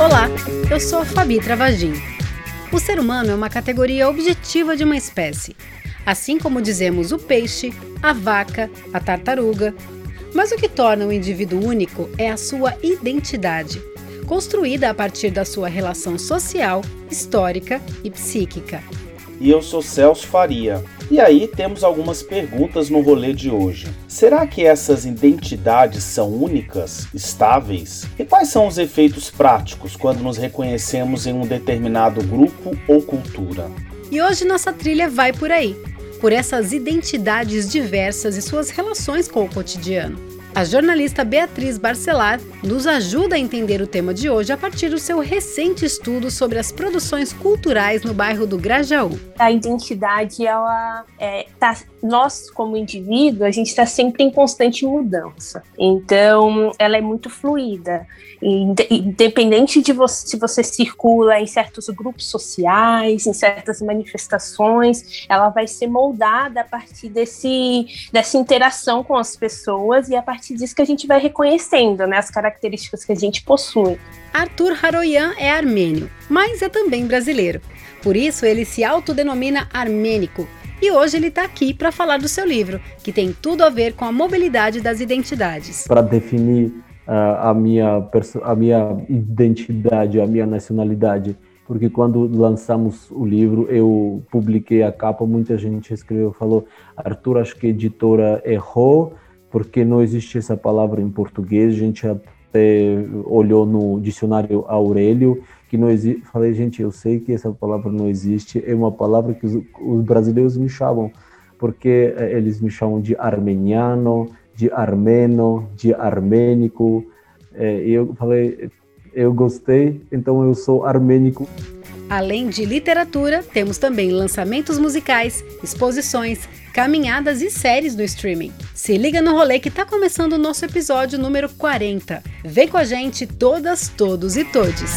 Olá, eu sou Fabi Travagin. O ser humano é uma categoria objetiva de uma espécie, assim como dizemos o peixe, a vaca, a tartaruga. Mas o que torna o indivíduo único é a sua identidade, construída a partir da sua relação social, histórica e psíquica. E eu sou Celso Faria. E aí temos algumas perguntas no rolê de hoje. Será que essas identidades são únicas, estáveis? E quais são os efeitos práticos quando nos reconhecemos em um determinado grupo ou cultura? E hoje nossa trilha vai por aí, por essas identidades diversas e suas relações com o cotidiano. A jornalista Beatriz Barcelar nos ajuda a entender o tema de hoje a partir do seu recente estudo sobre as produções culturais no bairro do Grajaú. A identidade, ela é, tá, nós como indivíduo, a gente está sempre em constante mudança. Então, ela é muito fluida. Independente de você, se você circula em certos grupos sociais, em certas manifestações, ela vai ser moldada a partir desse, dessa interação com as pessoas e a partir disso que a gente vai reconhecendo né, as características que a gente possui. Arthur Haroyan é armênio, mas é também brasileiro. Por isso, ele se autodenomina armênico. E hoje ele está aqui para falar do seu livro, que tem tudo a ver com a mobilidade das identidades. Para definir uh, a, minha, a minha identidade, a minha nacionalidade, porque quando lançamos o livro, eu publiquei a capa, muita gente escreveu, falou, Arthur, acho que a editora errou, porque não existe essa palavra em português, a gente até olhou no dicionário Aurélio, que não existe. Falei, gente, eu sei que essa palavra não existe, é uma palavra que os, os brasileiros me chamam, porque eh, eles me chamam de armeniano, de armeno, de armênico. É, e eu falei, eu gostei, então eu sou armênico. Além de literatura, temos também lançamentos musicais, exposições, caminhadas e séries no streaming. Se liga no rolê que tá começando o nosso episódio número 40. Vem com a gente todas, todos e todes.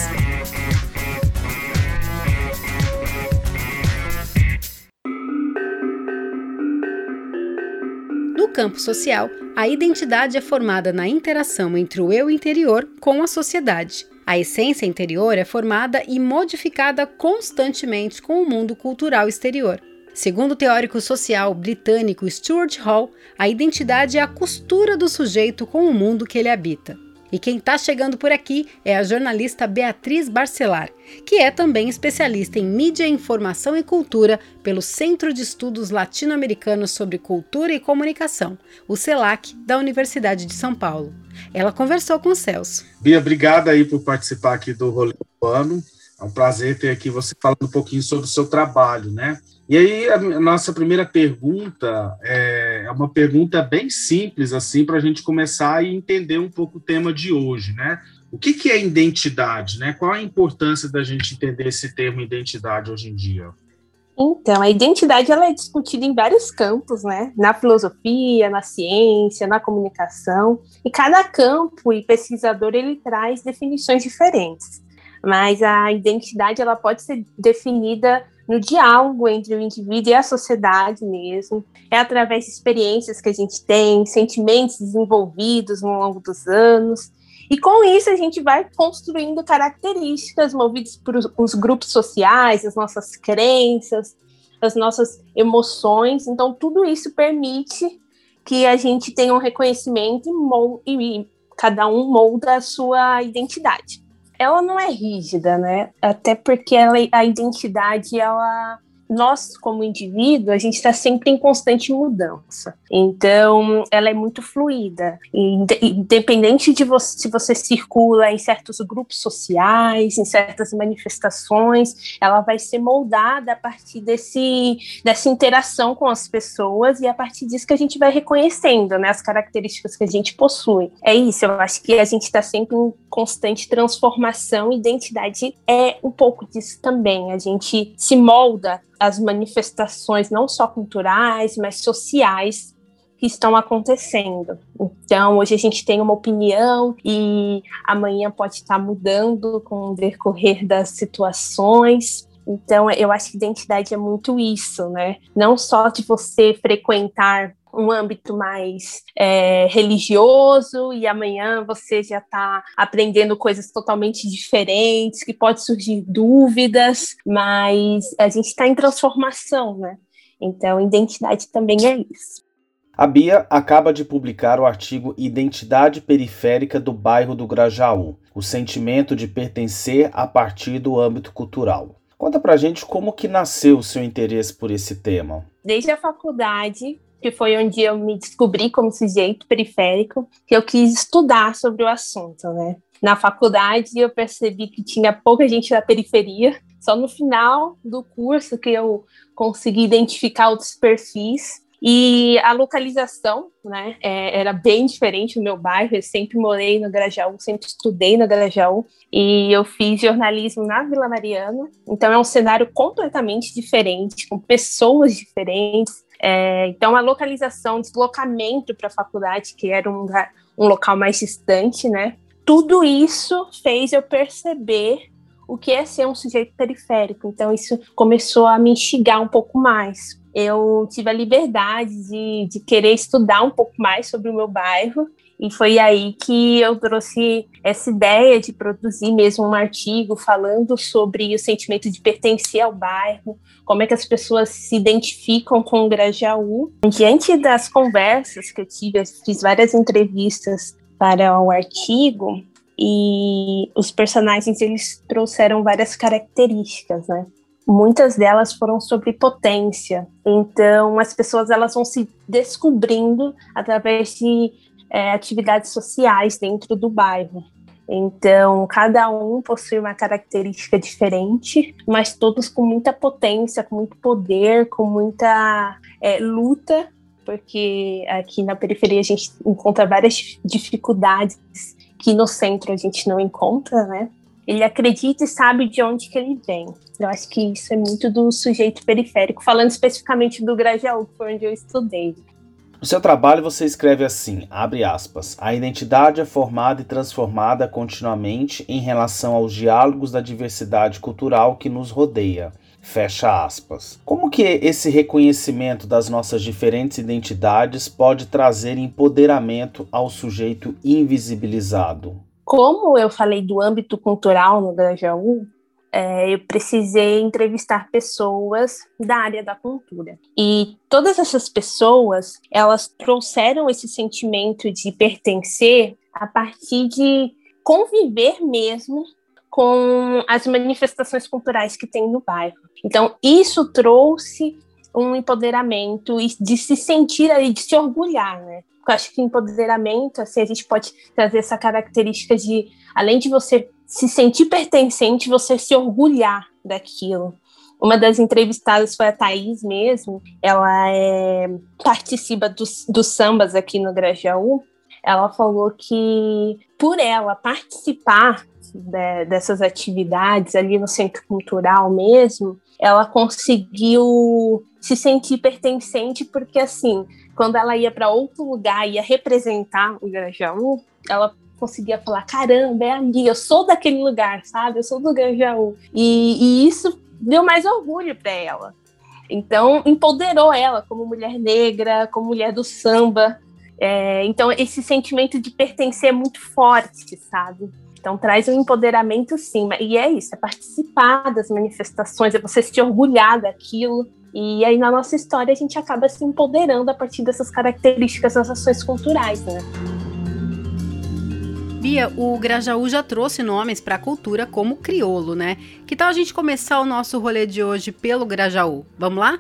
No campo social, a identidade é formada na interação entre o eu interior com a sociedade. A essência interior é formada e modificada constantemente com o mundo cultural exterior. Segundo o teórico social britânico Stuart Hall, a identidade é a costura do sujeito com o mundo que ele habita. E quem está chegando por aqui é a jornalista Beatriz Barcelar, que é também especialista em mídia, informação e cultura pelo Centro de Estudos Latino-Americanos sobre Cultura e Comunicação, o CELAC, da Universidade de São Paulo. Ela conversou com o Celso. Bia, obrigada aí por participar aqui do Rolê Ano. É um prazer ter aqui você falando um pouquinho sobre o seu trabalho, né? E aí, a nossa primeira pergunta é, é uma pergunta bem simples, assim, para a gente começar e entender um pouco o tema de hoje, né? O que, que é identidade, né? Qual a importância da gente entender esse termo identidade hoje em dia? Então, a identidade ela é discutida em vários campos, né? Na filosofia, na ciência, na comunicação, e cada campo e pesquisador ele traz definições diferentes. Mas a identidade ela pode ser definida no diálogo entre o indivíduo e a sociedade mesmo. É através de experiências que a gente tem, sentimentos desenvolvidos ao longo dos anos. E com isso a gente vai construindo características movidas por os grupos sociais, as nossas crenças, as nossas emoções. Então tudo isso permite que a gente tenha um reconhecimento e, e cada um molda a sua identidade. Ela não é rígida, né? Até porque ela, a identidade ela nós, como indivíduo, a gente está sempre em constante mudança. Então, ela é muito fluida. Independente de você, se você circula em certos grupos sociais, em certas manifestações, ela vai ser moldada a partir desse, dessa interação com as pessoas e a partir disso que a gente vai reconhecendo né, as características que a gente possui. É isso, eu acho que a gente está sempre em constante transformação. Identidade é um pouco disso também. A gente se molda as manifestações não só culturais, mas sociais que estão acontecendo. Então, hoje a gente tem uma opinião e amanhã pode estar mudando com o decorrer das situações. Então, eu acho que identidade é muito isso, né? Não só de você frequentar um âmbito mais é, religioso e amanhã você já está aprendendo coisas totalmente diferentes, que pode surgir dúvidas, mas a gente está em transformação, né? Então, identidade também é isso. A Bia acaba de publicar o artigo Identidade Periférica do Bairro do Grajaú, o sentimento de pertencer a partir do âmbito cultural. Conta pra gente como que nasceu o seu interesse por esse tema. Desde a faculdade, que foi onde eu me descobri como sujeito periférico, que eu quis estudar sobre o assunto, né? Na faculdade eu percebi que tinha pouca gente da periferia, só no final do curso que eu consegui identificar outros perfis e a localização, né, é, era bem diferente no meu bairro. Eu sempre morei no Grajaú, sempre estudei no Grajaú e eu fiz jornalismo na Vila Mariana. Então é um cenário completamente diferente, com pessoas diferentes. É, então a localização, deslocamento para a faculdade, que era um, lugar, um local mais distante, né? Tudo isso fez eu perceber o que é ser um sujeito periférico. Então, isso começou a me instigar um pouco mais. Eu tive a liberdade de, de querer estudar um pouco mais sobre o meu bairro, e foi aí que eu trouxe essa ideia de produzir mesmo um artigo falando sobre o sentimento de pertencer ao bairro, como é que as pessoas se identificam com o Grajaú. Diante das conversas que eu tive, eu fiz várias entrevistas para o artigo, e os personagens eles trouxeram várias características, né? Muitas delas foram sobre potência. Então as pessoas elas vão se descobrindo através de é, atividades sociais dentro do bairro. Então, cada um possui uma característica diferente, mas todos com muita potência, com muito poder, com muita é, luta, porque aqui na periferia a gente encontra várias dificuldades que no centro a gente não encontra, né? Ele acredita e sabe de onde que ele vem. Eu acho que isso é muito do sujeito periférico, falando especificamente do Grajaú, que foi onde eu estudei. No seu trabalho você escreve assim, abre aspas, a identidade é formada e transformada continuamente em relação aos diálogos da diversidade cultural que nos rodeia. Fecha aspas. Como que esse reconhecimento das nossas diferentes identidades pode trazer empoderamento ao sujeito invisibilizado? Como eu falei do âmbito cultural no Grajaú, é, eu precisei entrevistar pessoas da área da cultura. E todas essas pessoas, elas trouxeram esse sentimento de pertencer a partir de conviver mesmo com as manifestações culturais que tem no bairro. Então, isso trouxe um empoderamento de se sentir ali, de se orgulhar, né? Eu acho que empoderamento, assim, a gente pode trazer essa característica de, além de você se sentir pertencente, você se orgulhar daquilo. Uma das entrevistadas foi a Thaís mesmo, ela é, participa dos, dos sambas aqui no Grajaú. Ela falou que, por ela participar de, dessas atividades ali no centro cultural mesmo, ela conseguiu se sentir pertencente, porque assim, quando ela ia para outro lugar, ia representar o Grajaú, ela conseguia falar: caramba, é ali, eu sou daquele lugar, sabe? Eu sou do Grajaú. E, e isso deu mais orgulho para ela. Então, empoderou ela como mulher negra, como mulher do samba. É, então, esse sentimento de pertencer é muito forte, sabe? Então traz um empoderamento sim, e é isso, é participar das manifestações, é você se orgulhar daquilo. E aí na nossa história a gente acaba se empoderando a partir dessas características das ações culturais, né? Bia, o Grajaú já trouxe nomes para a cultura como criolo, né? Que tal a gente começar o nosso rolê de hoje pelo Grajaú? Vamos lá?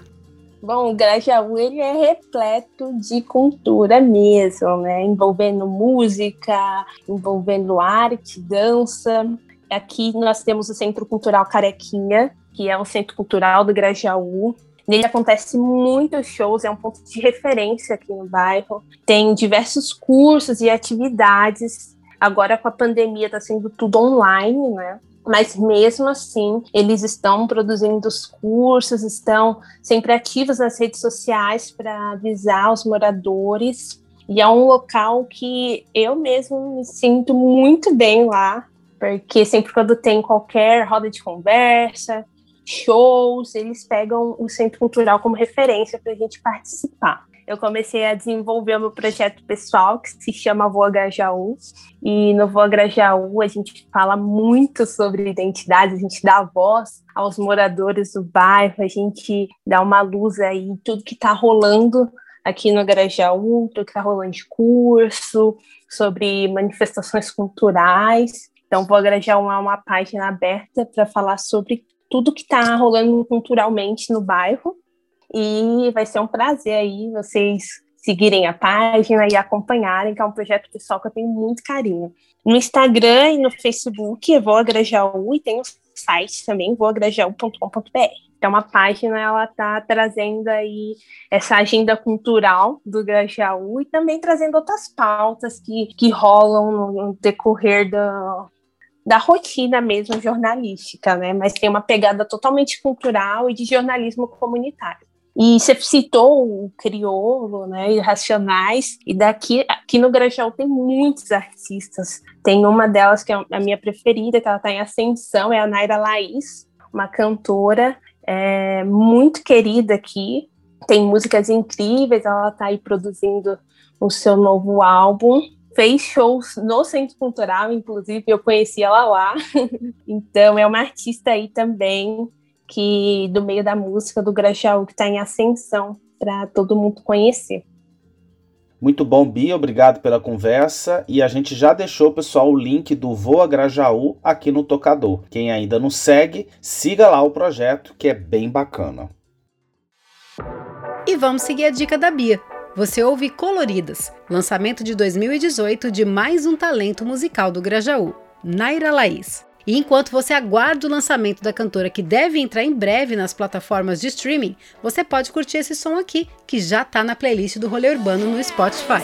Bom, o Grajaú ele é repleto de cultura mesmo, né? Envolvendo música, envolvendo arte, dança. Aqui nós temos o Centro Cultural Carequinha, que é um centro cultural do Grajaú. Nele acontece muitos shows, é um ponto de referência aqui no bairro. Tem diversos cursos e atividades. Agora com a pandemia está sendo tudo online, né? mas mesmo assim eles estão produzindo os cursos, estão sempre ativos nas redes sociais para avisar os moradores. E é um local que eu mesmo me sinto muito bem lá, porque sempre quando tem qualquer roda de conversa, shows, eles pegam o Centro Cultural como referência para a gente participar eu comecei a desenvolver o meu projeto pessoal, que se chama Voa Grajaú. E no Voa Grajaú a gente fala muito sobre identidade, a gente dá voz aos moradores do bairro, a gente dá uma luz aí em tudo que está rolando aqui no Grajaú, tudo que está rolando de curso, sobre manifestações culturais. Então, Voa Grajaú é uma página aberta para falar sobre tudo que está rolando culturalmente no bairro. E vai ser um prazer aí vocês seguirem a página e acompanharem, que é um projeto pessoal que eu tenho muito carinho. No Instagram e no Facebook, eu vou a Grajaú e tem o site também, voagrajaú.com.br. Então, a página ela está trazendo aí essa agenda cultural do Grajaú e também trazendo outras pautas que, que rolam no, decorrer da, da rotina mesmo jornalística, né? Mas tem uma pegada totalmente cultural e de jornalismo comunitário. E você citou o crioulo, né, e racionais, e daqui, aqui no Grajaú tem muitos artistas. Tem uma delas que é a minha preferida, que ela está em ascensão, é a Naira Laís, uma cantora é, muito querida aqui. Tem músicas incríveis, ela está aí produzindo o seu novo álbum. Fez shows no Centro Cultural, inclusive eu conheci ela lá. então é uma artista aí também que do meio da música do Grajaú que está em ascensão para todo mundo conhecer. Muito bom, Bia, obrigado pela conversa. E a gente já deixou, pessoal, o link do Voa Grajaú aqui no tocador. Quem ainda não segue, siga lá o projeto, que é bem bacana. E vamos seguir a dica da Bia. Você ouve Coloridas, lançamento de 2018 de mais um talento musical do Grajaú, Naira Laís. E enquanto você aguarda o lançamento da cantora que deve entrar em breve nas plataformas de streaming, você pode curtir esse som aqui, que já está na playlist do Rolê Urbano no Spotify.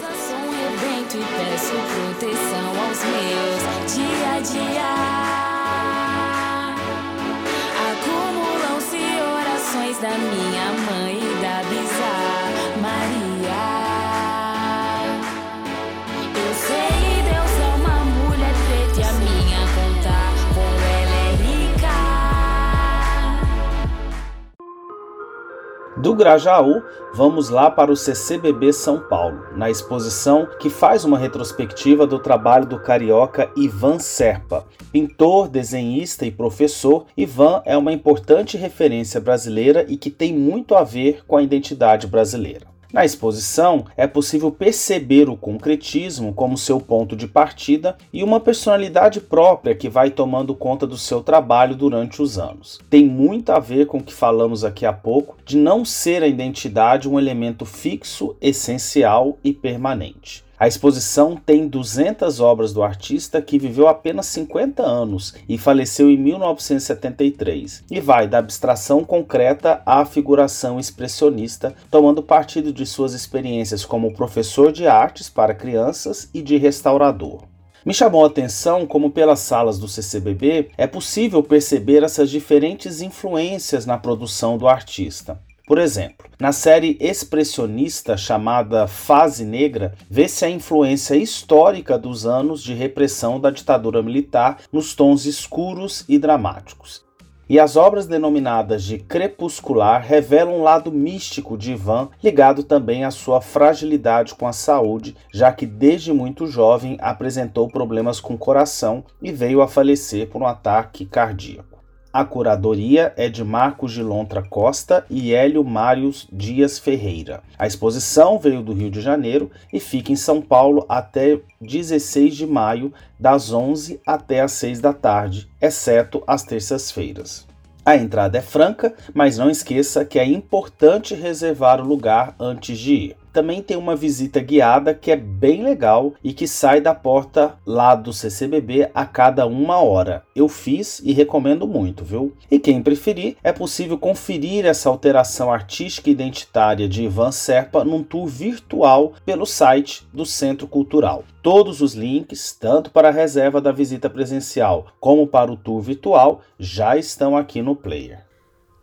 Do Grajaú, vamos lá para o CCBB São Paulo, na exposição que faz uma retrospectiva do trabalho do carioca Ivan Serpa. Pintor, desenhista e professor, Ivan é uma importante referência brasileira e que tem muito a ver com a identidade brasileira. Na exposição, é possível perceber o concretismo como seu ponto de partida e uma personalidade própria que vai tomando conta do seu trabalho durante os anos. Tem muito a ver com o que falamos aqui há pouco de não ser a identidade um elemento fixo, essencial e permanente. A exposição tem 200 obras do artista que viveu apenas 50 anos e faleceu em 1973, e vai da abstração concreta à figuração expressionista, tomando partido de suas experiências como professor de artes para crianças e de restaurador. Me chamou a atenção como pelas salas do CCBB é possível perceber essas diferentes influências na produção do artista. Por exemplo, na série expressionista chamada Fase Negra, vê-se a influência histórica dos anos de repressão da ditadura militar nos tons escuros e dramáticos. E as obras denominadas de crepuscular revelam um lado místico de Ivan, ligado também à sua fragilidade com a saúde, já que desde muito jovem apresentou problemas com o coração e veio a falecer por um ataque cardíaco. A curadoria é de Marcos de Lontra Costa e Hélio Mários Dias Ferreira. A exposição veio do Rio de Janeiro e fica em São Paulo até 16 de maio, das 11 até as 6 da tarde, exceto às terças-feiras. A entrada é franca, mas não esqueça que é importante reservar o lugar antes de ir. Também tem uma visita guiada que é bem legal e que sai da porta lá do CCBB a cada uma hora. Eu fiz e recomendo muito, viu? E quem preferir, é possível conferir essa alteração artística e identitária de Ivan Serpa num tour virtual pelo site do Centro Cultural. Todos os links, tanto para a reserva da visita presencial como para o tour virtual, já estão aqui no player.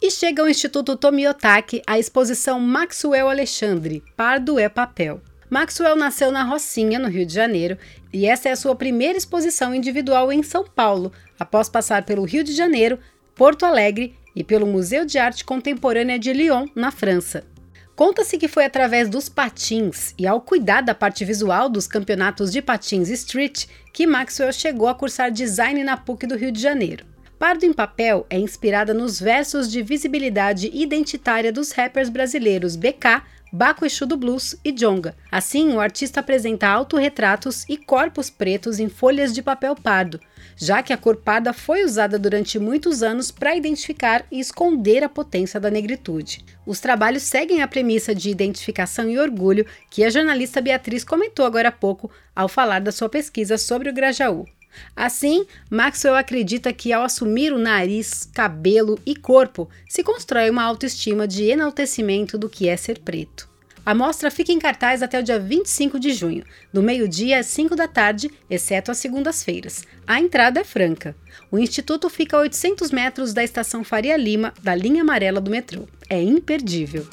E chega ao Instituto Tomiotaki a exposição Maxwell Alexandre, Pardo é Papel. Maxwell nasceu na Rocinha, no Rio de Janeiro, e essa é a sua primeira exposição individual em São Paulo, após passar pelo Rio de Janeiro, Porto Alegre e pelo Museu de Arte Contemporânea de Lyon, na França. Conta-se que foi através dos patins e ao cuidar da parte visual dos campeonatos de patins street que Maxwell chegou a cursar design na PUC do Rio de Janeiro. Pardo em Papel é inspirada nos versos de visibilidade identitária dos rappers brasileiros BK, Baco Exu do Blues e Jonga. Assim, o artista apresenta autorretratos e corpos pretos em folhas de papel pardo, já que a cor parda foi usada durante muitos anos para identificar e esconder a potência da negritude. Os trabalhos seguem a premissa de identificação e orgulho que a jornalista Beatriz comentou agora há pouco ao falar da sua pesquisa sobre o Grajaú. Assim, Maxwell acredita que ao assumir o nariz, cabelo e corpo, se constrói uma autoestima de enaltecimento do que é ser preto. A mostra fica em cartaz até o dia 25 de junho, do meio-dia às 5 da tarde, exceto às segundas-feiras. A entrada é franca. O instituto fica a 800 metros da estação Faria Lima, da linha amarela do metrô. É imperdível.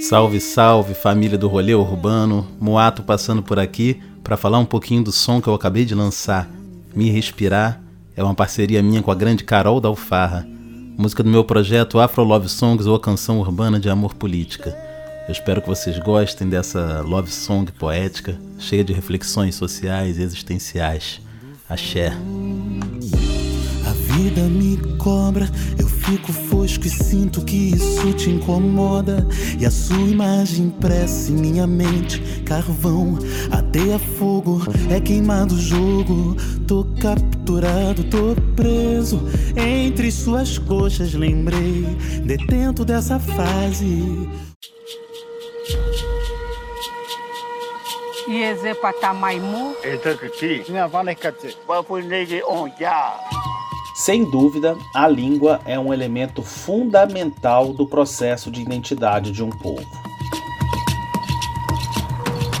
Salve, salve, família do rolê urbano. Moato passando por aqui para falar um pouquinho do som que eu acabei de lançar. Me Respirar é uma parceria minha com a grande Carol da Alfarra. Música do meu projeto Afro Love Songs ou a canção urbana de amor política. Eu espero que vocês gostem dessa love song poética, cheia de reflexões sociais e existenciais. Axé. A vida me cobra, eu fico fosco e sinto que isso te incomoda. E a sua imagem impressa em minha mente, carvão, ateia fogo, é queimado o jogo. Tô capturado, tô preso entre suas coxas. Lembrei, detento dessa fase. Ieze patamaimu. Sem dúvida, a língua é um elemento fundamental do processo de identidade de um povo.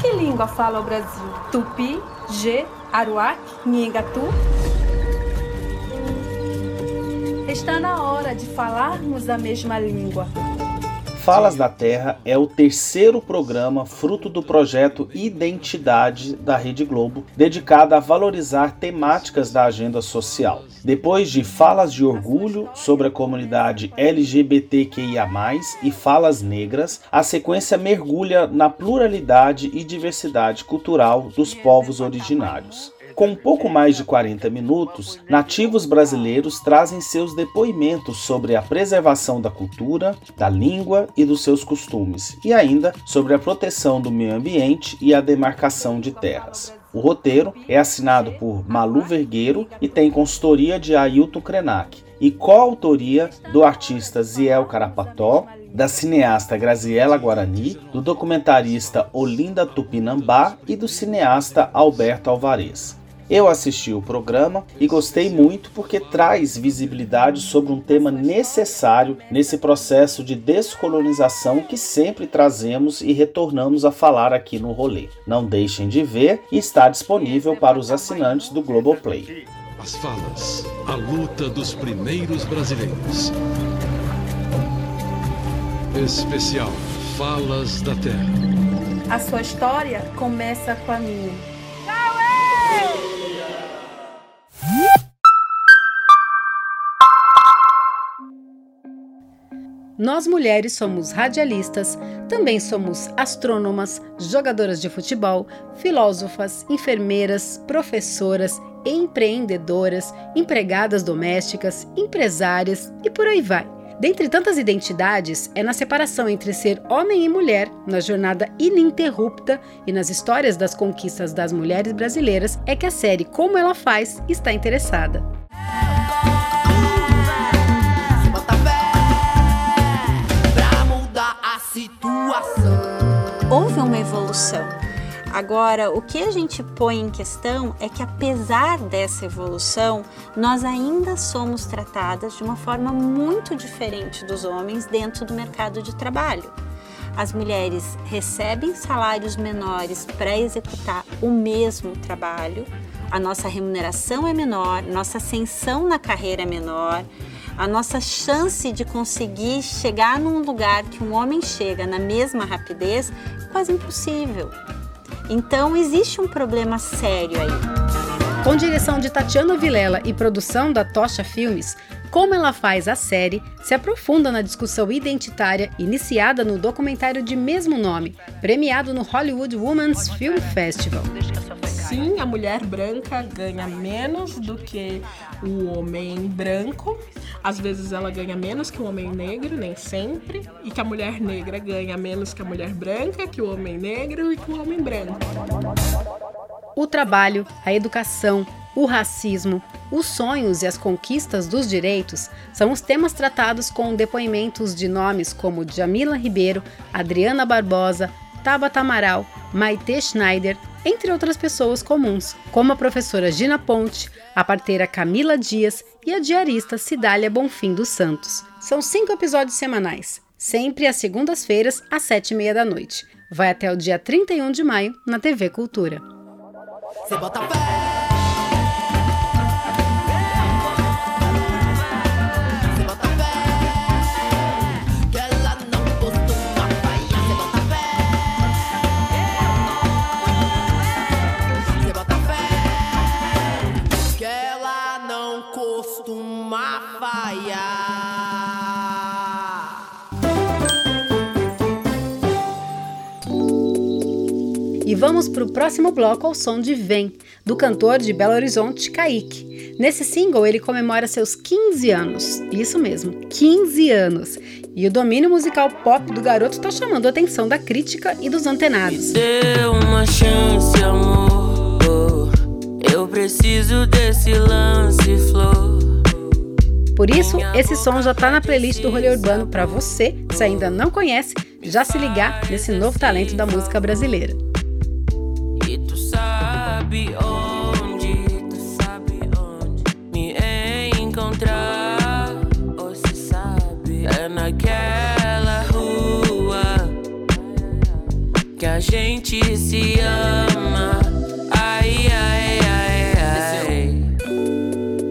Que língua fala o Brasil? Tupi, G, Aruac, Nhengatu? Está na hora de falarmos a mesma língua. Falas da Terra é o terceiro programa fruto do projeto Identidade da Rede Globo, dedicado a valorizar temáticas da agenda social. Depois de Falas de Orgulho sobre a comunidade LGBTQIA, e Falas Negras, a sequência mergulha na pluralidade e diversidade cultural dos povos originários. Com pouco mais de 40 minutos, nativos brasileiros trazem seus depoimentos sobre a preservação da cultura, da língua e dos seus costumes, e ainda sobre a proteção do meio ambiente e a demarcação de terras. O roteiro é assinado por Malu Vergueiro e tem consultoria de Ailton Krenak e coautoria do artista Ziel Carapató, da cineasta Graziella Guarani, do documentarista Olinda Tupinambá e do cineasta Alberto Alvarez. Eu assisti o programa e gostei muito porque traz visibilidade sobre um tema necessário nesse processo de descolonização que sempre trazemos e retornamos a falar aqui no rolê. Não deixem de ver e está disponível para os assinantes do Globoplay. As falas, a luta dos primeiros brasileiros. Especial Falas da Terra. A sua história começa com a minha. Nós mulheres somos radialistas, também somos astrônomas, jogadoras de futebol, filósofas, enfermeiras, professoras, empreendedoras, empregadas domésticas, empresárias e por aí vai. Dentre tantas identidades, é na separação entre ser homem e mulher, na jornada ininterrupta e nas histórias das conquistas das mulheres brasileiras, é que a série Como Ela Faz está interessada. Houve uma evolução. Agora, o que a gente põe em questão é que, apesar dessa evolução, nós ainda somos tratadas de uma forma muito diferente dos homens dentro do mercado de trabalho. As mulheres recebem salários menores para executar o mesmo trabalho, a nossa remuneração é menor, nossa ascensão na carreira é menor, a nossa chance de conseguir chegar num lugar que um homem chega na mesma rapidez é quase impossível. Então existe um problema sério aí. Com direção de Tatiana Vilela e produção da Tocha Filmes, como ela faz a série se aprofunda na discussão identitária iniciada no documentário de mesmo nome, premiado no Hollywood Women's Film Festival. Sim, a mulher branca ganha menos do que o homem branco. Às vezes ela ganha menos que o homem negro, nem sempre. E que a mulher negra ganha menos que a mulher branca, que o homem negro e que o homem branco. O trabalho, a educação, o racismo, os sonhos e as conquistas dos direitos são os temas tratados com depoimentos de nomes como Jamila Ribeiro, Adriana Barbosa, Tabata Amaral, Maite Schneider, entre outras pessoas comuns, como a professora Gina Ponte, a parteira Camila Dias e a diarista Cidália Bonfim dos Santos. São cinco episódios semanais, sempre às segundas-feiras, às sete e meia da noite. Vai até o dia 31 de maio na TV Cultura. E vamos para o próximo bloco ao som de Vem, do cantor de Belo Horizonte, Kaique. Nesse single, ele comemora seus 15 anos. Isso mesmo, 15 anos. E o domínio musical pop do garoto está chamando a atenção da crítica e dos antenados. Me dê uma chance, amor. Eu preciso desse lance, flor. Por isso, esse som já está na playlist do Rolê Urbano para você, se ainda não conhece, já se ligar nesse novo talento da música brasileira. Sabe onde, tu sabe onde me encontrar. Ou se sabe, é naquela rua que a gente se ama. Ai, ai, ai, ai.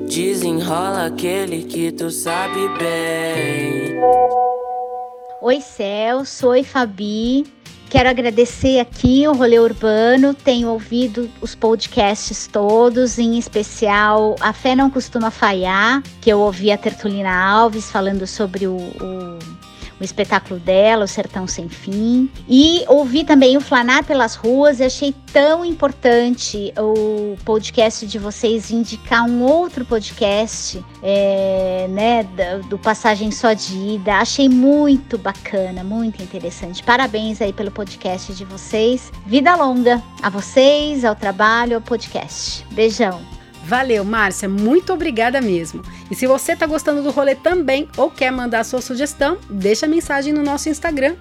Desenrola aquele que tu sabe bem. Oi, Celso. Oi, Fabi. Quero agradecer aqui o Rolê Urbano, tenho ouvido os podcasts todos, em especial A Fé Não Costuma Falhar, que eu ouvi a Tertulina Alves falando sobre o, o o espetáculo dela, O Sertão Sem Fim. E ouvi também o Flanar pelas Ruas e achei tão importante o podcast de vocês indicar um outro podcast, é, né, do Passagem Só de Ida. Achei muito bacana, muito interessante. Parabéns aí pelo podcast de vocês. Vida longa a vocês, ao trabalho, ao podcast. Beijão. Valeu, Márcia, muito obrigada mesmo. E se você está gostando do rolê também ou quer mandar sua sugestão, deixa mensagem no nosso Instagram,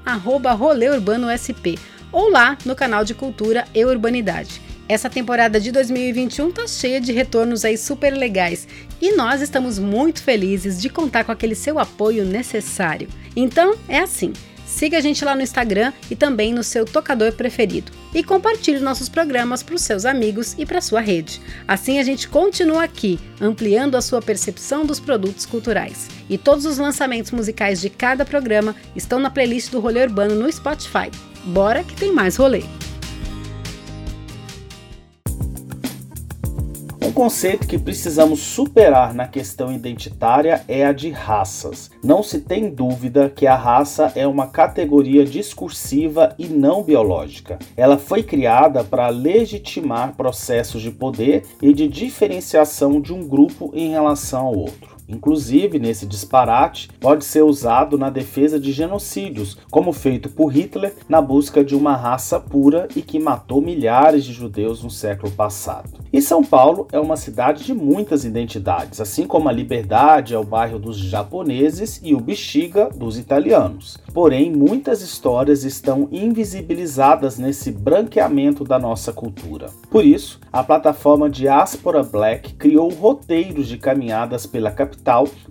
@rolêurbanosp ou lá no canal de Cultura e Urbanidade. Essa temporada de 2021 tá cheia de retornos aí super legais e nós estamos muito felizes de contar com aquele seu apoio necessário. Então é assim. Siga a gente lá no Instagram e também no seu tocador preferido. E compartilhe nossos programas para os seus amigos e para sua rede. Assim a gente continua aqui, ampliando a sua percepção dos produtos culturais. E todos os lançamentos musicais de cada programa estão na playlist do Rolê Urbano no Spotify. Bora que tem mais rolê! Conceito que precisamos superar na questão identitária é a de raças. Não se tem dúvida que a raça é uma categoria discursiva e não biológica. Ela foi criada para legitimar processos de poder e de diferenciação de um grupo em relação ao outro. Inclusive, nesse disparate, pode ser usado na defesa de genocídios, como feito por Hitler na busca de uma raça pura e que matou milhares de judeus no século passado. E São Paulo é uma cidade de muitas identidades, assim como a Liberdade é o bairro dos japoneses e o Bexiga dos italianos. Porém, muitas histórias estão invisibilizadas nesse branqueamento da nossa cultura. Por isso, a plataforma Diaspora Black criou roteiros de caminhadas pela capital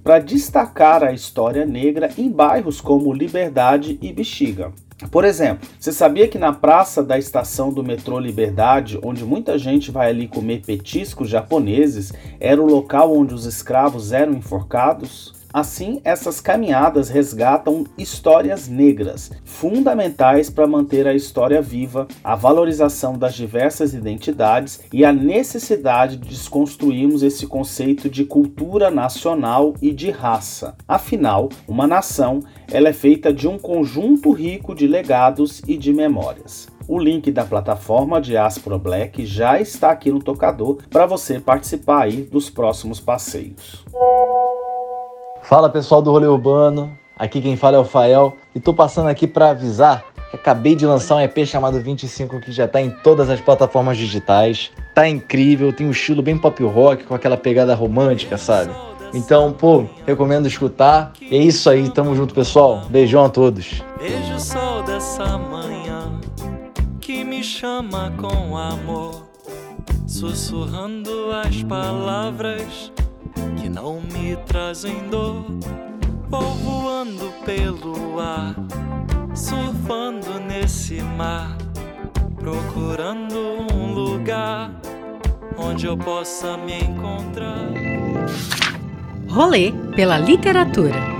para destacar a história negra em bairros como Liberdade e Bexiga. Por exemplo, você sabia que na praça da estação do metrô Liberdade, onde muita gente vai ali comer petiscos japoneses, era o local onde os escravos eram enforcados? Assim, essas caminhadas resgatam histórias negras, fundamentais para manter a história viva, a valorização das diversas identidades e a necessidade de desconstruirmos esse conceito de cultura nacional e de raça. Afinal, uma nação ela é feita de um conjunto rico de legados e de memórias. O link da plataforma Diaspora Black já está aqui no tocador para você participar aí dos próximos passeios. Fala pessoal do Rolê Urbano, aqui quem fala é o Fael e tô passando aqui para avisar que acabei de lançar um EP chamado 25 que já tá em todas as plataformas digitais. Tá incrível, tem um estilo bem pop rock com aquela pegada romântica, sabe? Então, pô, recomendo escutar. E é isso aí, tamo junto, pessoal. Beijão a todos. Beijo sol dessa manhã que me chama com amor, sussurrando as palavras que não me trazem dor. Vou voando pelo ar, surfando nesse mar, procurando um lugar onde eu possa me encontrar. Rolê pela literatura.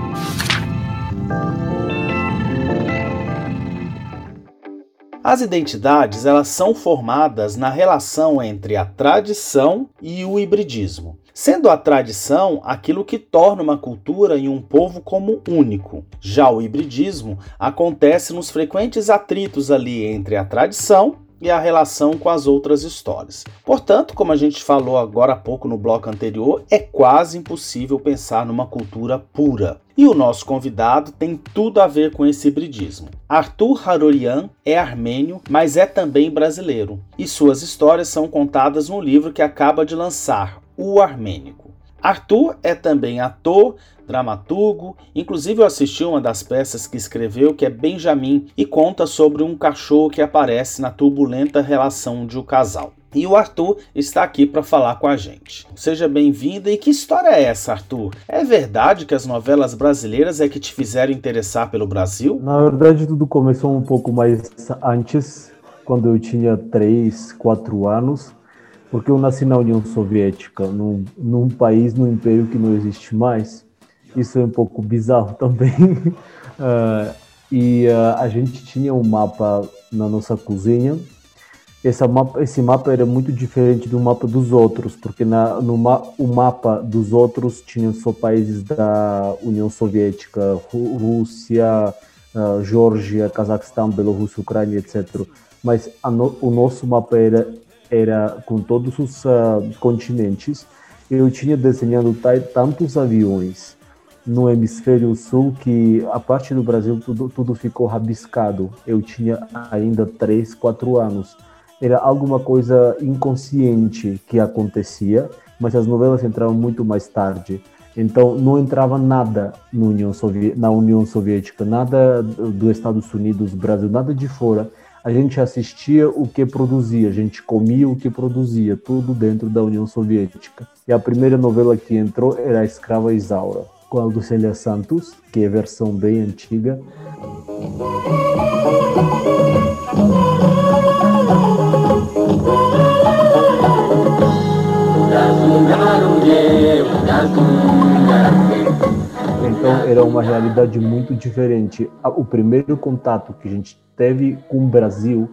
As identidades elas são formadas na relação entre a tradição e o hibridismo, sendo a tradição aquilo que torna uma cultura e um povo como único. Já o hibridismo acontece nos frequentes atritos ali entre a tradição e a relação com as outras histórias. Portanto, como a gente falou agora há pouco no bloco anterior, é quase impossível pensar numa cultura pura. E o nosso convidado tem tudo a ver com esse hibridismo. Arthur Harorian é armênio, mas é também brasileiro, e suas histórias são contadas no livro que acaba de lançar, O Armênico. Arthur é também ator, dramaturgo, inclusive eu assisti uma das peças que escreveu, que é Benjamin, e conta sobre um cachorro que aparece na turbulenta relação de um casal. E o Arthur está aqui para falar com a gente. Seja bem-vindo. E que história é essa, Arthur? É verdade que as novelas brasileiras é que te fizeram interessar pelo Brasil? Na verdade, tudo começou um pouco mais antes, quando eu tinha 3, 4 anos, porque eu nasci na União Soviética, num, num país, num império que não existe mais. Isso é um pouco bizarro também. uh, e uh, a gente tinha um mapa na nossa cozinha esse mapa, esse mapa era muito diferente do mapa dos outros, porque na, no o mapa dos outros tinha só países da União Soviética, Rússia, uh, Geórgia, Cazaquistão, Bielorrússia, Ucrânia, etc. Mas no, o nosso mapa era, era com todos os uh, continentes. Eu tinha desenhado tantos aviões no hemisfério sul que a parte do Brasil tudo, tudo ficou rabiscado. Eu tinha ainda 3, 4 anos era alguma coisa inconsciente que acontecia, mas as novelas entravam muito mais tarde. Então não entrava nada na União Soviética, nada dos Estados Unidos, Brasil, nada de fora. A gente assistia o que produzia, a gente comia o que produzia, tudo dentro da União Soviética. E a primeira novela que entrou era A Escrava Isaura, com a Lucélia Santos, que é versão bem antiga. Então era uma realidade muito diferente. O primeiro contato que a gente teve com o Brasil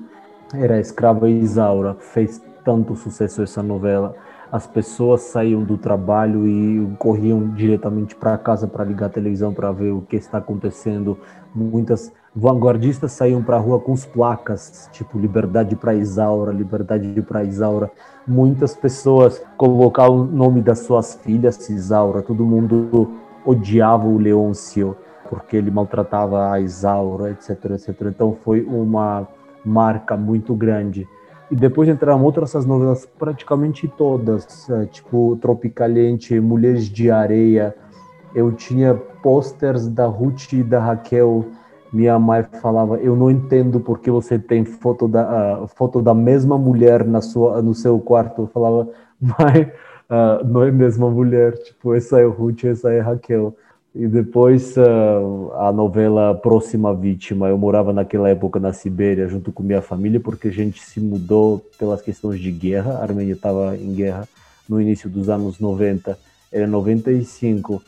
era a Escrava Isaura, fez tanto sucesso essa novela. as pessoas saíam do trabalho e corriam diretamente para casa para ligar a televisão para ver o que está acontecendo. Muitas vanguardistas saíam para a rua com as placas, tipo liberdade para Isaura, liberdade para Isaura. Muitas pessoas colocavam o nome das suas filhas Isaura. Todo mundo odiava o Leôncio porque ele maltratava a Isaura, etc, etc. Então foi uma marca muito grande. E depois entraram outras essas novelas, praticamente todas, é, tipo Tropicaliente, Mulheres de Areia. Eu tinha posters da Ruth e da Raquel. Minha mãe falava: Eu não entendo porque você tem foto da, uh, foto da mesma mulher na sua, no seu quarto. Eu falava: Mãe, uh, não é a mesma mulher. Tipo, essa é Ruth, essa é Raquel. E depois uh, a novela Próxima Vítima. Eu morava naquela época na Sibéria junto com minha família, porque a gente se mudou pelas questões de guerra. A Armênia estava em guerra no início dos anos 90. Era 95.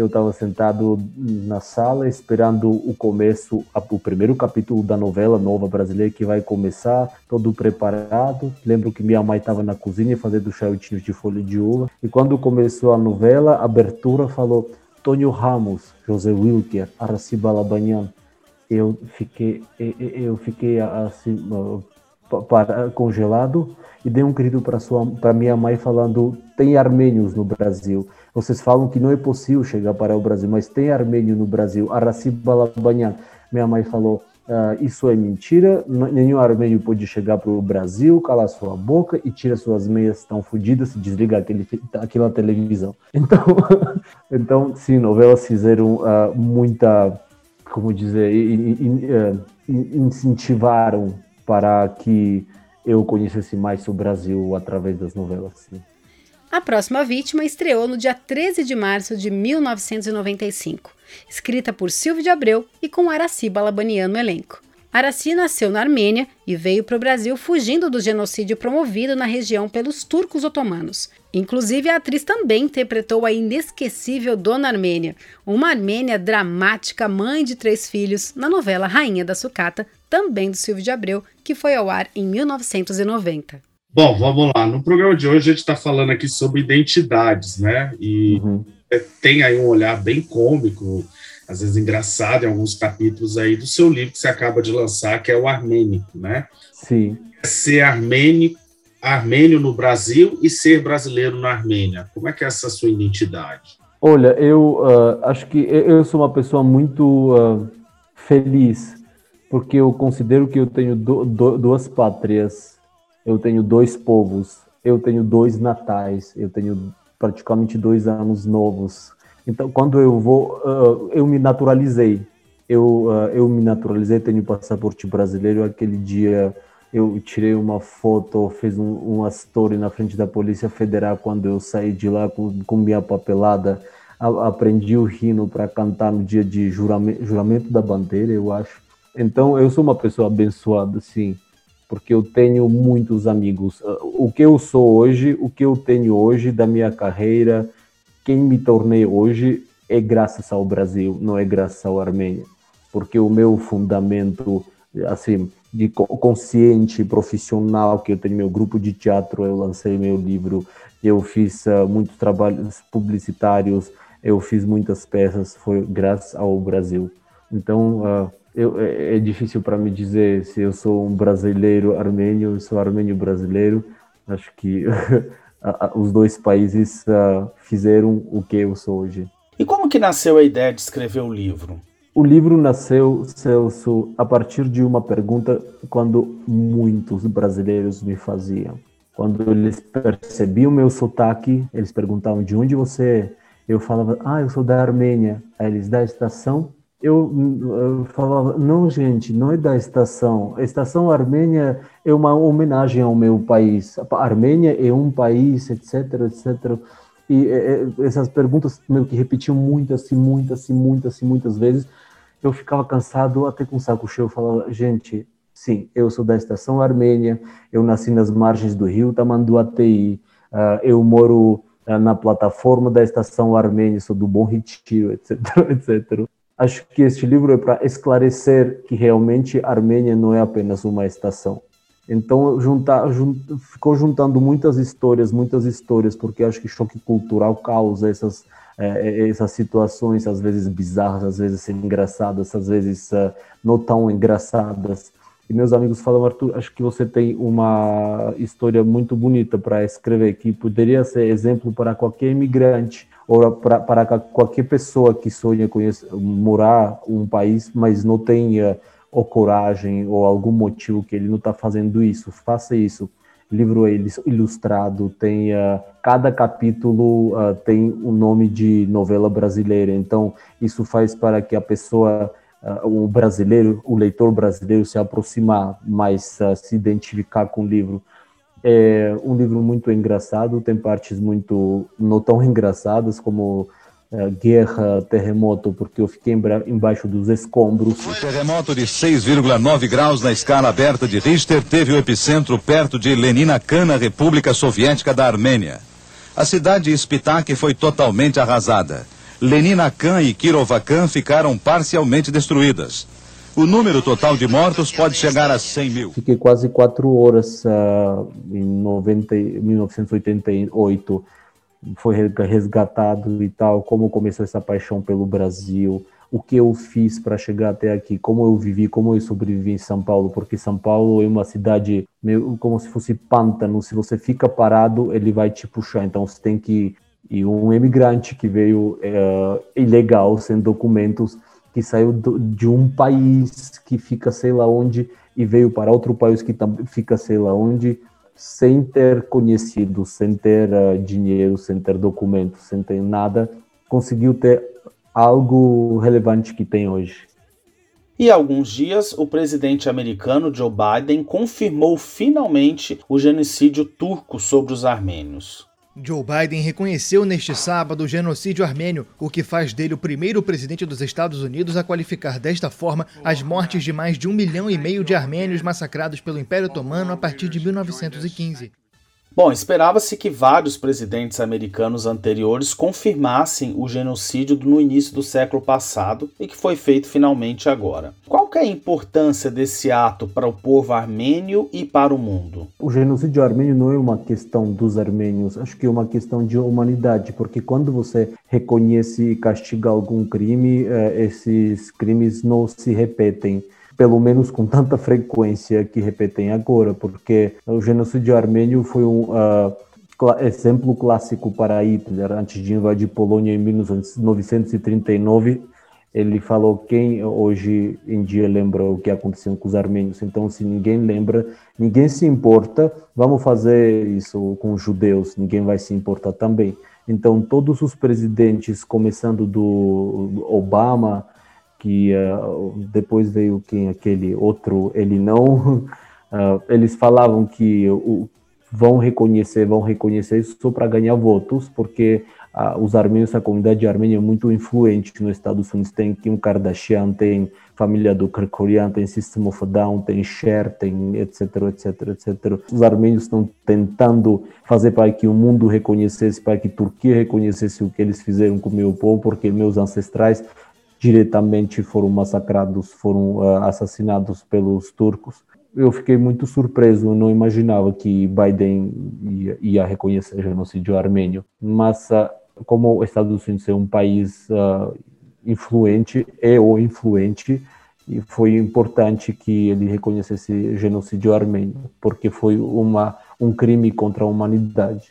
Eu estava sentado na sala esperando o começo, o primeiro capítulo da novela nova brasileira que vai começar, todo preparado. Lembro que minha mãe estava na cozinha fazendo charutinhos de folha de uva. E quando começou a novela, a abertura falou Tônio Ramos, José Wilker, Araciba Labanyan, eu fiquei, eu fiquei assim, congelado e dei um grito para minha mãe falando: tem armênios no Brasil. Vocês falam que não é possível chegar para o Brasil, mas tem armênio no Brasil. Araciba Labanyan. Minha mãe falou: Uh, isso é mentira, nenhum armênio pode chegar para o Brasil, cala sua boca e tira suas meias tão fodidas e desliga aquele, aquela televisão. Então, então sim, novelas fizeram uh, muita, como dizer, in, in, uh, incentivaram para que eu conhecesse mais o Brasil através das novelas. Sim. A próxima vítima estreou no dia 13 de março de 1995 escrita por Silvio de Abreu e com Araci Balabanian no elenco. Araci nasceu na Armênia e veio para o Brasil fugindo do genocídio promovido na região pelos turcos otomanos. Inclusive, a atriz também interpretou a inesquecível Dona Armênia, uma armênia dramática, mãe de três filhos, na novela Rainha da Sucata, também do Silvio de Abreu, que foi ao ar em 1990. Bom, vamos lá. No programa de hoje a gente está falando aqui sobre identidades, né? E uhum tem aí um olhar bem cômico, às vezes engraçado em alguns capítulos aí do seu livro que você acaba de lançar, que é o Armênico, né? Sim. Ser armênico, armênio no Brasil e ser brasileiro na Armênia. Como é que é essa sua identidade? Olha, eu uh, acho que eu sou uma pessoa muito uh, feliz, porque eu considero que eu tenho do, do, duas pátrias, eu tenho dois povos, eu tenho dois natais, eu tenho praticamente dois anos novos. Então, quando eu vou, uh, eu me naturalizei. Eu, uh, eu me naturalizei, tenho passaporte brasileiro. Aquele dia eu tirei uma foto, fiz um, uma story na frente da Polícia Federal quando eu saí de lá com, com minha papelada. A, aprendi o hino para cantar no dia de juramento, juramento da bandeira, eu acho. Então, eu sou uma pessoa abençoada, sim porque eu tenho muitos amigos. Ah, o que eu sou hoje, o que eu tenho hoje da minha carreira, quem me tornei hoje é graças ao Brasil, não é graças ao Armênia, porque o meu fundamento, assim, de consciente, profissional, que eu tenho meu grupo de teatro, eu lancei meu livro, eu fiz uh, muitos trabalhos publicitários, eu fiz muitas peças, foi graças ao Brasil. Então, uh, eu, é, é difícil para me dizer se eu sou um brasileiro armênio, eu sou armênio brasileiro. Acho que os dois países uh, fizeram o que eu sou hoje. E como que nasceu a ideia de escrever o livro? O livro nasceu, Celso, a partir de uma pergunta quando muitos brasileiros me faziam. Quando eles percebiam meu sotaque, eles perguntavam de onde você é. Eu falava, ah, eu sou da Armênia. Aí eles, da estação? Eu, eu, falava, não, gente, não é da estação. A estação Armênia é uma homenagem ao meu país. A Armênia é um país, etc, etc. E é, é, essas perguntas meio que repetiam muitas e muitas e muitas e muitas vezes. Eu ficava cansado, até com o saco cheio. Eu falava, gente, sim, eu sou da estação Armênia, eu nasci nas margens do rio Tamanduateí, uh, eu moro uh, na plataforma da estação Armênia, sou do Bom Retiro, etc, etc. Acho que este livro é para esclarecer que realmente Armênia não é apenas uma estação. Então, ficou juntando muitas histórias, muitas histórias, porque acho que choque cultural causa essas, é, essas situações, às vezes bizarras, às vezes engraçadas, às vezes uh, não tão engraçadas. E meus amigos falam, Arthur, acho que você tem uma história muito bonita para escrever, que poderia ser exemplo para qualquer imigrante para, para qualquer pessoa que sonha conhecer, morar um país, mas não tenha ou coragem ou algum motivo que ele não está fazendo isso, faça isso. Livro ilustrado, tem uh, cada capítulo uh, tem um nome de novela brasileira, então isso faz para que a pessoa, uh, o brasileiro, o leitor brasileiro se aproximar mais, se identificar com o livro. É um livro muito engraçado, tem partes muito não tão engraçadas como é, guerra, terremoto, porque eu fiquei embaixo dos escombros. O terremoto de 6,9 graus na escala aberta de Richter teve o epicentro perto de Leninakan, na República Soviética da Armênia. A cidade Spitak foi totalmente arrasada. Leninakan e Kirovakan ficaram parcialmente destruídas. O número total de mortos pode chegar a 100 mil. Fiquei quase quatro horas uh, em 90, 1988 foi resgatado e tal, como começou essa paixão pelo Brasil, o que eu fiz para chegar até aqui, como eu vivi, como eu sobrevivi em São Paulo, porque São Paulo é uma cidade meio como se fosse pântano, se você fica parado, ele vai te puxar, então você tem que e um imigrante que veio é, ilegal, sem documentos, que saiu do, de um país que fica sei lá onde e veio para outro país que fica sei lá onde, sem ter conhecido, sem ter uh, dinheiro, sem ter documentos, sem ter nada, conseguiu ter algo relevante que tem hoje. E alguns dias, o presidente americano Joe Biden confirmou finalmente o genocídio turco sobre os armênios. Joe Biden reconheceu neste sábado o genocídio armênio, o que faz dele o primeiro presidente dos Estados Unidos a qualificar desta forma as mortes de mais de um milhão e meio de armênios massacrados pelo Império Otomano a partir de 1915. Bom, esperava-se que vários presidentes americanos anteriores confirmassem o genocídio no início do século passado e que foi feito finalmente agora. Qual é a importância desse ato para o povo armênio e para o mundo? O genocídio armênio não é uma questão dos armênios, acho que é uma questão de humanidade, porque quando você reconhece e castiga algum crime, eh, esses crimes não se repetem pelo menos com tanta frequência que repetem agora, porque o genocídio armênio foi um uh, exemplo clássico para Hitler antes de invadir Polônia em 1939. Ele falou quem hoje em dia lembra o que aconteceu com os armênios. Então, se ninguém lembra, ninguém se importa. Vamos fazer isso com os judeus. Ninguém vai se importar também. Então, todos os presidentes, começando do Obama, que uh, depois veio quem? Aquele outro ele não uh, eles falavam que uh, vão reconhecer vão reconhecer isso só para ganhar votos porque os armênios a comunidade armênia é muito influente nos Estados Unidos. Tem Kim Kardashian tem família do Kerkorian tem System of Down tem Cher tem etc etc etc os armênios estão tentando fazer para que o mundo reconhecesse para que a Turquia reconhecesse o que eles fizeram com o meu povo porque meus ancestrais diretamente foram massacrados, foram uh, assassinados pelos turcos. Eu fiquei muito surpreso, não imaginava que Biden ia, ia reconhecer o genocídio armênio. Mas, uh, como os Estados Unidos é um país uh, influente, é o influente, e foi importante que ele reconhecesse o genocídio armênio, porque foi uma, um crime contra a humanidade.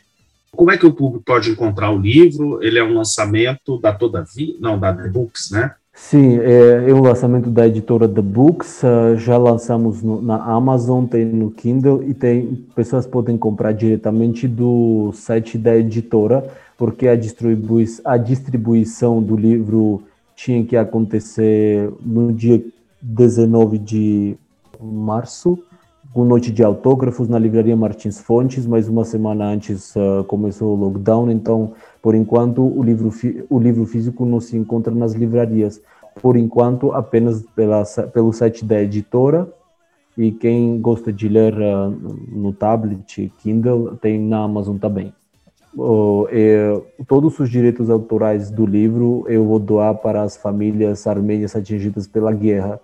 Como é que o público pode encontrar o livro? Ele é um lançamento da Todavia, não, da The Books, né? Sim, é, é o lançamento da editora The Books. Uh, já lançamos no, na Amazon, tem no Kindle e tem pessoas podem comprar diretamente do site da editora, porque a, distribui a distribuição do livro tinha que acontecer no dia 19 de março, com noite de autógrafos na livraria Martins Fontes, mas uma semana antes uh, começou o lockdown, então por enquanto, o livro, o livro físico não se encontra nas livrarias. Por enquanto, apenas pela, pelo site da editora. E quem gosta de ler uh, no tablet, Kindle, tem na Amazon também. Uh, todos os direitos autorais do livro eu vou doar para as famílias armênias atingidas pela guerra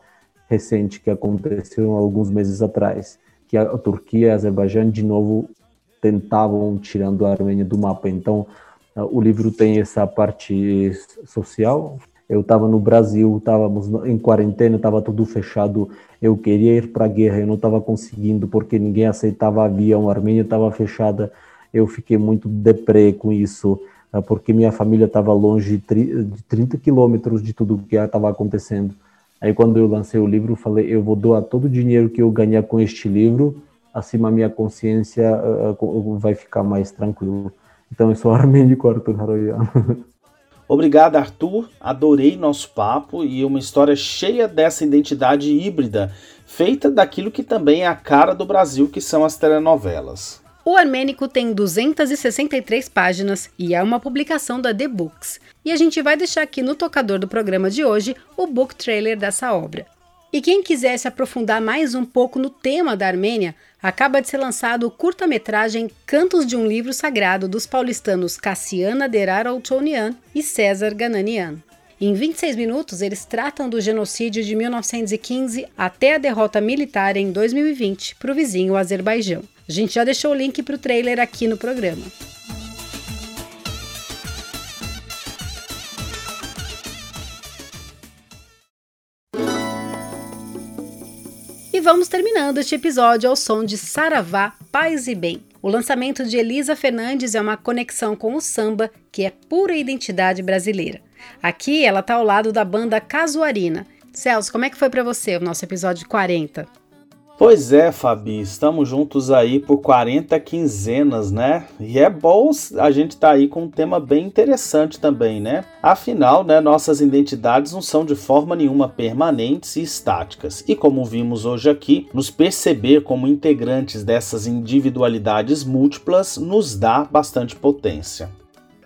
recente que aconteceu alguns meses atrás. que a Turquia e a Azerbaijão de novo tentavam tirando a Armênia do mapa. Então, o livro tem essa parte social. Eu estava no Brasil, estávamos em quarentena, estava tudo fechado. Eu queria ir para a guerra, eu não estava conseguindo porque ninguém aceitava avião. A Armênia estava fechada. Eu fiquei muito deprê com isso, ah, porque minha família estava longe de 30 quilômetros de tudo que estava acontecendo. Aí, quando eu lancei o livro, falei: eu vou doar todo o dinheiro que eu ganhar com este livro, assim a minha consciência uh, vai ficar mais tranquilo. Então, eu sou armênico Arthur Haroyan. Obrigado, Arthur. Adorei nosso papo e uma história cheia dessa identidade híbrida, feita daquilo que também é a cara do Brasil, que são as telenovelas. O Armênico tem 263 páginas e é uma publicação da The Books. E a gente vai deixar aqui no tocador do programa de hoje o book trailer dessa obra. E quem quiser se aprofundar mais um pouco no tema da Armênia, acaba de ser lançado o curta-metragem Cantos de um Livro Sagrado dos paulistanos Cassiana Derar Outonian e César Gananian. Em 26 minutos, eles tratam do genocídio de 1915 até a derrota militar em 2020 para o vizinho Azerbaijão. A gente já deixou o link para o trailer aqui no programa. E vamos terminando este episódio ao som de Saravá, Paz e Bem. O lançamento de Elisa Fernandes é uma conexão com o samba, que é pura identidade brasileira. Aqui ela está ao lado da banda Casuarina. Celso, como é que foi para você o nosso episódio 40? Pois é, Fabi, estamos juntos aí por 40 quinzenas, né? E é bom a gente estar tá aí com um tema bem interessante também, né? Afinal, né, nossas identidades não são de forma nenhuma permanentes e estáticas. E como vimos hoje aqui, nos perceber como integrantes dessas individualidades múltiplas nos dá bastante potência.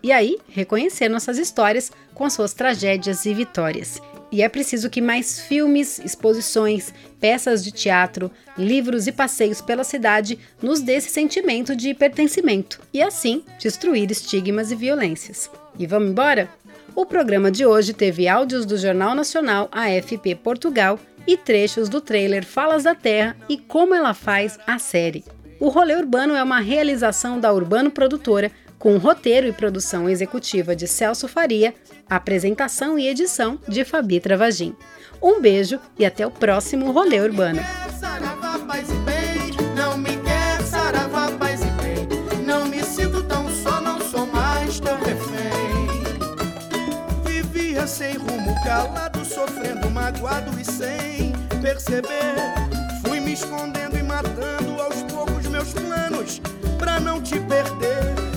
E aí, reconhecer nossas histórias com as suas tragédias e vitórias. E é preciso que mais filmes, exposições, peças de teatro, livros e passeios pela cidade nos dê esse sentimento de pertencimento e assim destruir estigmas e violências. E vamos embora? O programa de hoje teve áudios do Jornal Nacional AFP Portugal e trechos do trailer Falas da Terra e como ela faz a série. O Rolê Urbano é uma realização da Urbano Produtora, com roteiro e produção executiva de Celso Faria, apresentação e edição de Fabi Travagin. Um beijo e até o próximo Rolê Urbano. sem rumo, calado, sofrendo, magoado e sem perceber. Fui me escondendo e matando aos poucos meus planos pra não te perder.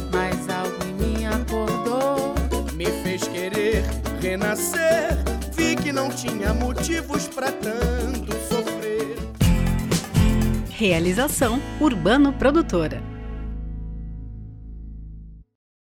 Me fez querer renascer. Vi que não tinha motivos para tanto sofrer. Realização Urbano Produtora.